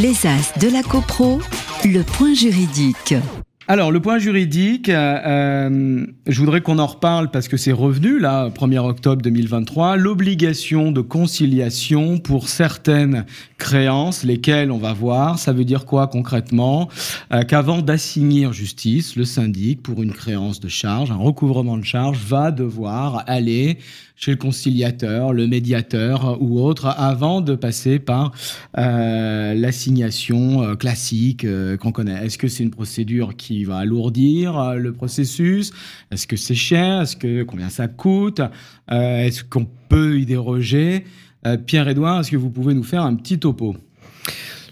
Les As de la CoPro, le point juridique. Alors, le point juridique, euh, euh, je voudrais qu'on en reparle parce que c'est revenu, là, 1er octobre 2023, l'obligation de conciliation pour certaines créances, lesquelles on va voir. Ça veut dire quoi concrètement? Euh, Qu'avant d'assigner justice, le syndic, pour une créance de charge, un recouvrement de charge, va devoir aller chez le conciliateur, le médiateur ou autre, avant de passer par l'assignation classique qu'on connaît. Est-ce que c'est une procédure qui va alourdir le processus? Est-ce que c'est cher? Est-ce que combien ça coûte? Est-ce qu'on peut y déroger? Pierre-Édouard, est-ce que vous pouvez nous faire un petit topo?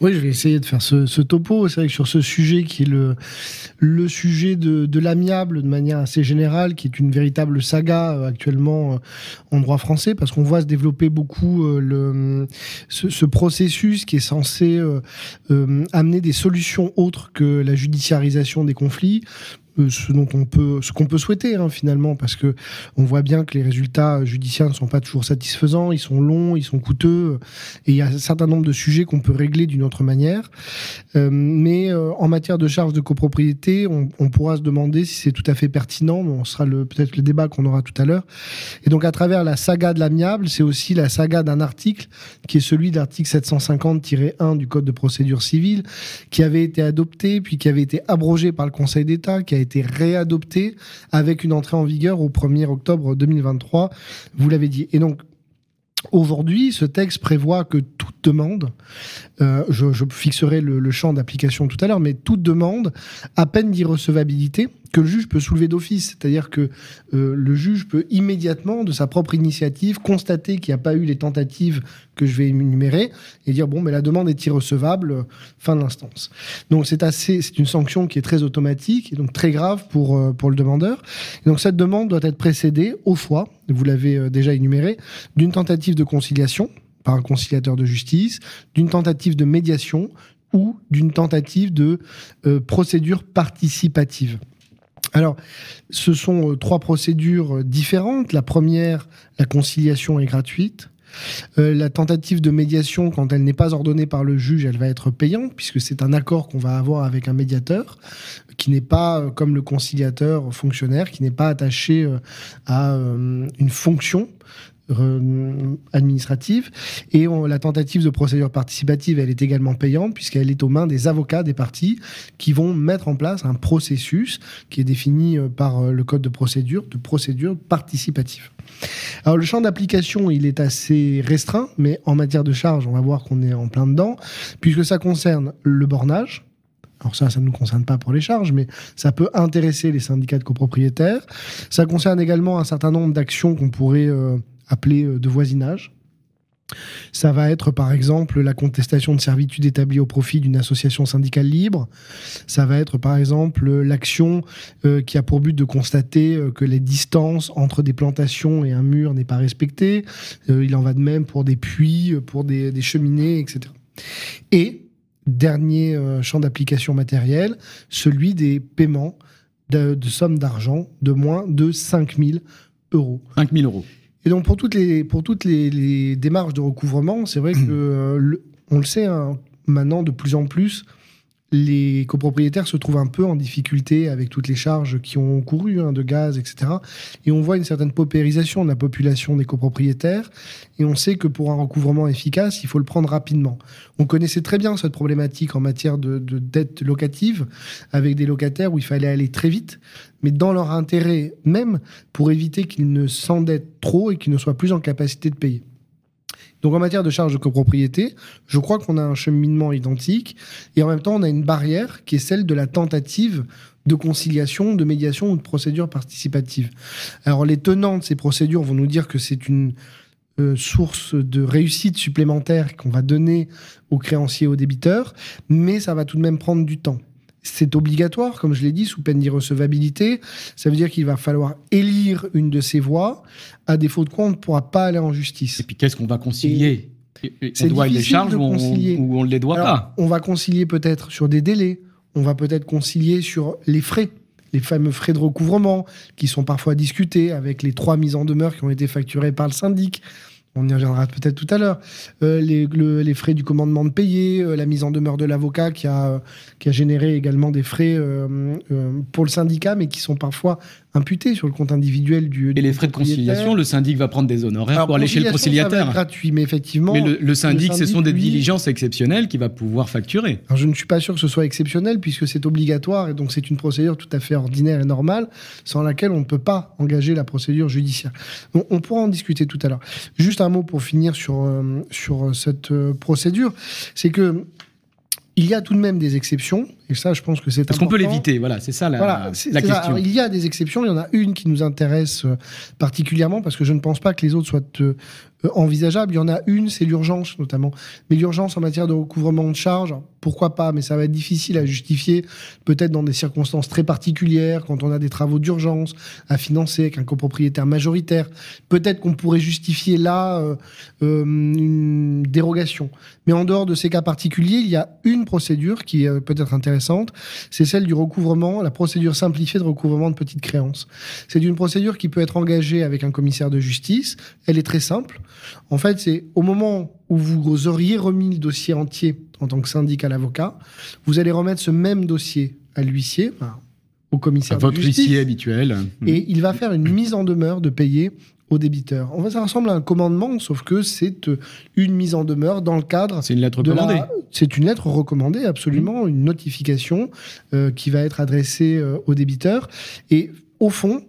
Oui, je vais essayer de faire ce, topo. C'est vrai que sur ce sujet qui est le, le sujet de, de l'amiable de manière assez générale, qui est une véritable saga euh, actuellement euh, en droit français, parce qu'on voit se développer beaucoup euh, le, ce, processus qui est censé amener des solutions autres que la judiciarisation des conflits ce dont on peut, ce qu'on peut souhaiter hein, finalement, parce que on voit bien que les résultats judiciaires ne sont pas toujours satisfaisants, ils sont longs, ils sont coûteux, et il y a un certain nombre de sujets qu'on peut régler d'une autre manière. Euh, mais euh, en matière de charges de copropriété, on, on pourra se demander si c'est tout à fait pertinent. Mais on sera peut-être le débat qu'on aura tout à l'heure. Et donc à travers la saga de l'amiable, c'est aussi la saga d'un article qui est celui de l'article 750-1 du Code de procédure civile, qui avait été adopté puis qui avait été abrogé par le Conseil d'État, qui a été réadopté avec une entrée en vigueur au 1er octobre 2023. Vous l'avez dit. Et donc, Aujourd'hui, ce texte prévoit que toute demande, euh, je, fixerai le, le champ d'application tout à l'heure, mais toute demande à peine d'irrecevabilité que le juge peut soulever d'office. C'est-à-dire que euh, le juge peut immédiatement, de sa propre initiative, constater qu'il n'y a pas eu les tentatives que je vais énumérer et dire bon, mais la demande est irrecevable, euh, fin de l'instance. Donc c'est assez, c'est une sanction qui est très automatique et donc très grave pour euh, pour le demandeur. Donc cette demande doit être précédée au fois, vous l'avez déjà énuméré, d'une tentative de conciliation par un conciliateur de justice, d'une tentative de médiation ou d'une tentative de procédure participative. Alors, ce sont euh, trois procédures euh, différentes. La première, la conciliation est gratuite. Euh, la tentative de médiation, quand elle n'est pas ordonnée par le juge, elle va être payante, puisque c'est un accord qu'on va avoir avec un médiateur, qui n'est pas, comme le conciliateur fonctionnaire, qui n'est pas attaché à une fonction administrative. Et la tentative de procédure participative, elle est également payante puisqu'elle est aux mains des avocats des parties qui vont mettre en place un processus qui est défini euh, par euh, le code de procédure, de procédure participative. Alors le champ d'application, il est assez restreint, mais en matière de charge, on va voir qu'on est en plein dedans, puisque ça concerne le bornage, alors ça, ça ne nous concerne pas pour les charges, mais ça peut intéresser les syndicats de copropriétaires. Ça concerne également un certain nombre d'actions qu'on pourrait euh, appelé euh, de voisinage. Ça va être par exemple la contestation de servitude établie au profit d'une association syndicale libre. Ça va être par exemple l'action euh, qui a pour but de constater euh, que les distances entre des plantations et un mur n'est pas respectée. il en va de même pour des puits, pour des, cheminées, etc. Et dernier champ d'application matériel, celui des paiements de, de sommes d'argent de moins de 5000 euros. 5000 euros. Et donc pour toutes les, pour toutes les, démarches de recouvrement, c'est vrai que euh, on le sait hein, maintenant de plus en plus, les copropriétaires se trouvent un peu en difficulté avec toutes les charges qui ont couru hein, de gaz, etc. Et on voit une certaine paupérisation de la population des copropriétaires. Et on sait que pour un recouvrement efficace, il faut le prendre rapidement. On connaissait très bien cette problématique en matière de, de dette locative, avec des locataires où il fallait aller très vite, mais dans leur intérêt même, pour éviter qu'ils ne s'endettent trop et qu'ils ne soient plus en capacité de payer. Donc en matière de charges de copropriété, je crois qu'on a un cheminement identique et en même temps on a une barrière qui est celle de la tentative de conciliation, de médiation ou de procédure participative. Alors les tenants de ces procédures vont nous dire que c'est une euh, source de réussite supplémentaire qu'on va donner aux créanciers aux débiteurs, mais ça va tout de même prendre du temps c'est obligatoire, comme je l'ai dit, sous peine d'irrecevabilité. Ça veut dire qu'il va falloir élire une de ces voies. À défaut de quoi, on ne pourra pas aller en justice. Et puis, qu'est-ce qu'on va concilier? On doit les charges ou on, ne les doit pas? On va concilier peut-être sur des délais. On va peut-être concilier sur les frais les fameux frais de recouvrement qui sont parfois discutés avec les trois mises en demeure qui ont été facturées par le syndic. On y reviendra peut-être tout à l'heure, euh, les, frais du commandement de payer, euh, la mise en demeure de l'avocat qui a, a généré également des frais euh, pour le syndicat, mais qui sont parfois imputés sur le compte individuel du. Et les frais de conciliation, le syndic va prendre des honoraires pour aller chez le conciliateur. Ça gratuit, mais effectivement. Mais le, syndic, ce sont des diligences exceptionnelles qu'il va pouvoir facturer. je ne suis pas sûr que ce soit exceptionnel puisque c'est obligatoire et donc c'est une procédure tout à fait ordinaire et normale sans laquelle on ne peut pas engager la procédure judiciaire. on pourra en discuter tout à l'heure. Juste un mot pour finir sur, euh, sur cette euh, procédure, c'est que il y a tout de même des exceptions, et ça, je pense que c'est Parce qu'on peut l'éviter, voilà, c'est ça la, la question. il y a des exceptions, il y en a une qui nous intéresse euh, particulièrement, parce que je ne pense pas que les autres soient euh, envisageable. Il y en a une, c'est l'urgence notamment. Mais l'urgence en matière de recouvrement de charges, pourquoi pas, mais ça va être difficile à justifier, peut-être dans des circonstances très particulières, quand on a des travaux d'urgence à financer avec un copropriétaire majoritaire. Peut-être qu'on pourrait justifier là euh, euh, une dérogation. Mais en dehors de ces cas particuliers, il y a une procédure qui est peut-être intéressante, c'est celle du recouvrement, la procédure simplifiée de recouvrement de petites créances. C'est une procédure qui peut être engagée avec un commissaire de justice. Elle est très simple. En fait, c'est au moment où vous auriez remis le dossier entier en tant que syndic à l'avocat, vous allez remettre ce même dossier à l'huissier, au commissaire à votre huissier habituel. Et il va faire une mise en demeure de payer au débiteur. En fait, ça ressemble à un commandement, sauf que c'est euh, une mise en demeure dans le cadre. C'est une lettre recommandée. C'est une lettre recommandée, absolument, une notification euh, qui va être adressée euh, au débiteur. Et au fond,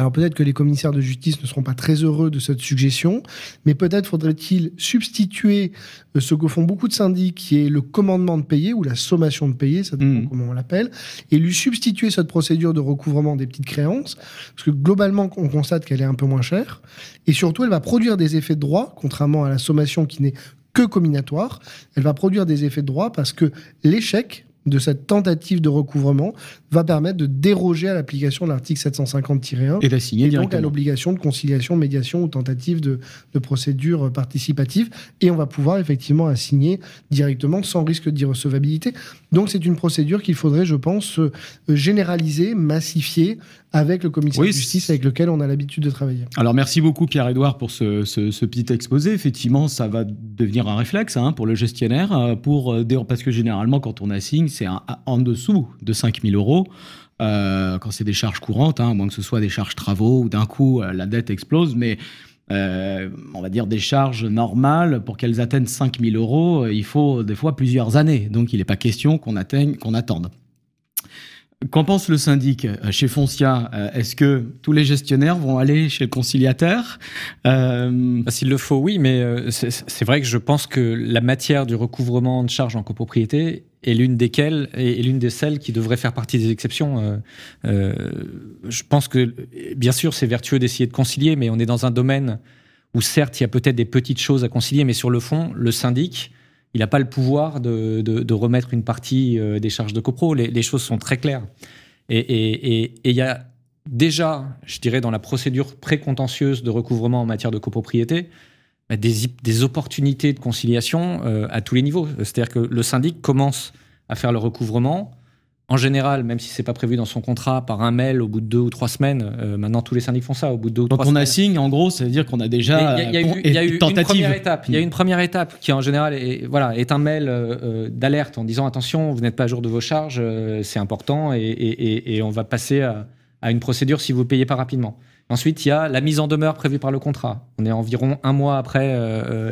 alors peut-être que les commissaires de justice ne seront pas très heureux de cette suggestion, mais peut-être faudrait-il substituer euh, ce que font beaucoup de syndics, qui est le commandement de payer ou la sommation de payer, ça dépend mmh. comment on l'appelle, et lui substituer cette procédure de recouvrement des petites créances, parce que globalement on constate qu'elle est un peu moins chère, et surtout elle va produire des effets de droit, contrairement à la sommation qui n'est que comminatoire, elle va produire des effets de droit parce que l'échec de cette tentative de recouvrement va permettre de déroger à l'application de l'article 750-1 et d'assigner donc à l'obligation de conciliation, médiation ou tentative de, de, procédure participative. Et on va pouvoir effectivement assigner directement sans risque d'irrecevabilité. Donc c'est une procédure qu'il faudrait, je pense, euh, généraliser, massifier avec le commissaire de justice avec lequel on a l'habitude de travailler. Alors merci beaucoup Pierre-Edouard pour ce, ce, petit exposé. Effectivement, ça va devenir un réflexe hein, pour le gestionnaire, euh, pour, euh, parce que généralement quand on assigne, c'est en dessous de 5000 euros. Euh, quand c'est des charges courantes, hein, à moins que ce soit des charges travaux ou d'un coup la dette explose, mais on va dire des charges normales, pour qu'elles atteignent 5000 euros, il faut des fois plusieurs années. Donc il n'est pas question qu'on atteigne, qu'on attende. Qu'en pense le syndic euh, chez Foncia? Euh, Est-ce que tous les gestionnaires vont aller chez le conciliateur. S'il le faut, oui, mais euh, c'est vrai que je pense que la matière du recouvrement de charges en copropriété est l'une desquelles est l'une des celles qui devrait faire partie des exceptions. je pense que, bien sûr, c'est vertueux d'essayer de concilier, mais on est dans un domaine où certes, il y a peut-être des petites choses à concilier, mais sur le fond, le syndic il n'a pas le pouvoir de, remettre une partie euh, des charges de copro. Les, choses sont très claires. Et il y a déjà, je dirais, dans la procédure précontentieuse de recouvrement en matière de copropriété, bah, des, opportunités de conciliation euh, à tous les niveaux. C'est-à-dire que le syndic commence à faire le recouvrement en général, même si c'est pas prévu dans son contrat, par un mail au bout de deux ou trois semaines, euh, maintenant tous les syndics font ça au bout de deux ou trois semaines. Quand on assigne, en gros, ça veut dire qu'on a déjà il y a, eu, une première étape. Il y a une première étape qui en général est, voilà, est un mail euh, euh, d'alerte en disant attention, vous n'êtes pas à jour de vos charges, c'est important et, on va passer à, une procédure si vous ne payez pas rapidement. Ensuite, il y a la mise en demeure prévue par le contrat. On est environ un mois après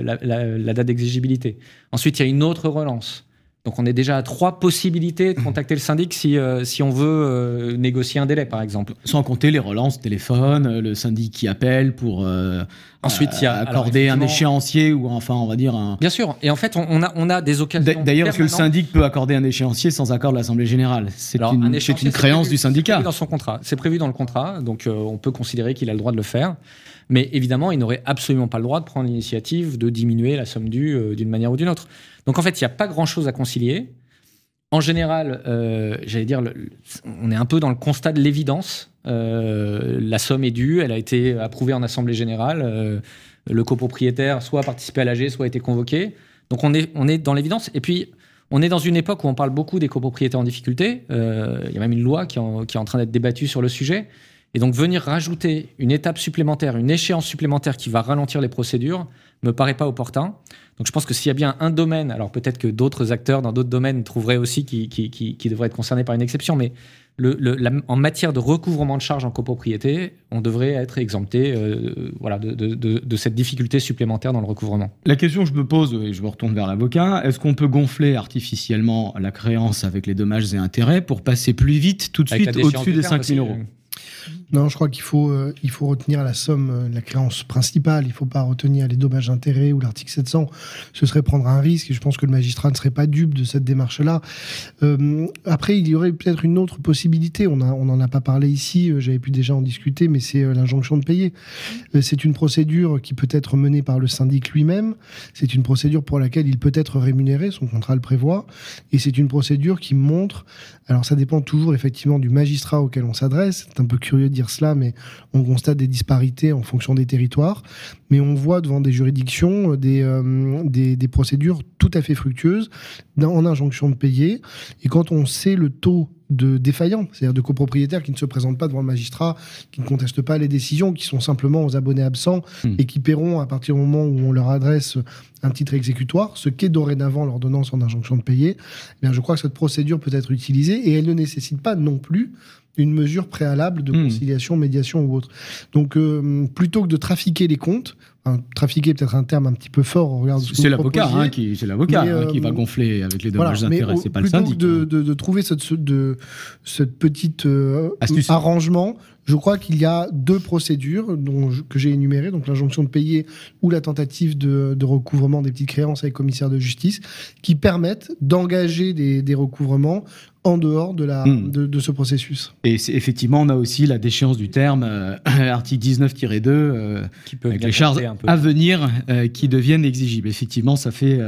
la date d'exigibilité. Ensuite, il y a une autre relance. Donc on est déjà à trois possibilités de contacter le syndic si, euh, si on veut euh, négocier un délai, par exemple. Sans compter les relances téléphone, euh, le syndic qui appelle pour Ensuite, il y a accorder un échéancier ou enfin on va dire un. Bien sûr. Et en fait, on a, on a des occasions. D'ailleurs, est-ce que le syndic peut accorder un échéancier sans accord de l'Assemblée générale? C'est une, une créance du syndicat. C'est dans son contrat. C'est prévu dans le contrat, donc on peut considérer qu'il a le droit de le faire. Mais évidemment, il n'aurait absolument pas le droit de prendre l'initiative de diminuer la somme due d'une manière ou d'une autre. Donc en fait, il n'y a pas grand-chose à concilier. En général, euh, j'allais dire, on est un peu dans le constat de l'évidence. Euh, la somme est due, elle a été approuvée en assemblée générale. Euh, le copropriétaire soit a participé à l'AG, soit a été convoqué. Donc on est, on est dans l'évidence. Et puis, on est dans une époque où on parle beaucoup des copropriétaires en difficulté. Il y a même une loi qui est en train d'être débattue sur le sujet. Et donc venir rajouter une étape supplémentaire, une échéance supplémentaire qui va ralentir les procédures, me paraît pas opportun. Donc je pense que s'il y a bien un domaine, alors peut-être que d'autres acteurs dans d'autres domaines trouveraient aussi qui, qui, qui, devrait être concerné par une exception, mais le, en matière de recouvrement de charges en copropriété, on devrait être exempté euh, voilà, de, de, de, cette difficulté supplémentaire dans le recouvrement. La question que je me pose, et je me retourne vers l'avocat, est-ce qu'on peut gonfler artificiellement la créance avec les dommages et intérêts pour passer plus vite tout de suite au-dessus des 5 000 euros? Non, je crois qu'il faut, euh, il faut retenir la somme, euh, la créance principale. Il ne faut pas retenir les dommages intérêts ou l'article 700. Ce serait prendre un risque et je pense que le magistrat ne serait pas dupe de cette démarche-là. Euh, après, il y aurait peut-être une autre possibilité. On n'en a pas parlé ici, j'avais pu déjà en discuter, mais c'est l'injonction de payer. c'est une procédure qui peut être menée par le syndic lui-même. C'est une procédure pour laquelle il peut être rémunéré, son contrat le prévoit. Et c'est une procédure qui montre, alors ça dépend toujours effectivement du magistrat auquel on s'adresse. C'est un peu curieux de cela, mais on constate des disparités en fonction des territoires. Mais on voit devant des juridictions euh, euh, des, des, procédures tout à fait fructueuses en injonction de payer. Et quand on sait le taux de défaillants, c'est-à-dire de copropriétaires qui ne se présentent pas devant le magistrat, qui ne contestent pas les décisions, qui sont simplement aux abonnés absents hmm. et qui paieront à partir du moment où on leur adresse un titre exécutoire, ce qu'est dorénavant l'ordonnance en injonction de payer, eh bien je crois que cette procédure peut être utilisée et elle ne nécessite pas non plus une mesure préalable de hmm. conciliation, médiation ou autre. Donc, euh, plutôt que de trafiquer les comptes, trafiquer peut-être un terme un petit peu fort C'est l'avocat hein, qui, c'est l'avocat hein, qui va euh, gonfler avec les dommages d'intérêt, c'est pas le syndic. De, hein. de, de, trouver cette, de, cette petite euh, arrangement, je crois qu'il y a deux procédures dont que j'ai énumérées, donc l'injonction de payer ou la tentative de, de, recouvrement des petites créances avec commissaire de justice, qui permettent d'engager des, des recouvrements en dehors de, la, hmm. de, ce processus. Et effectivement, on a aussi la déchéance du terme, euh, article 19-2, euh, qui peut avec les charges à venir euh, qui deviennent exigibles. Effectivement, ça fait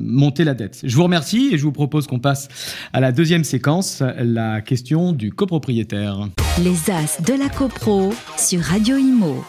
monter la dette. Je vous remercie et je vous propose qu'on passe à la deuxième séquence, la question du copropriétaire. Les As de la CoPro sur Radio Imo.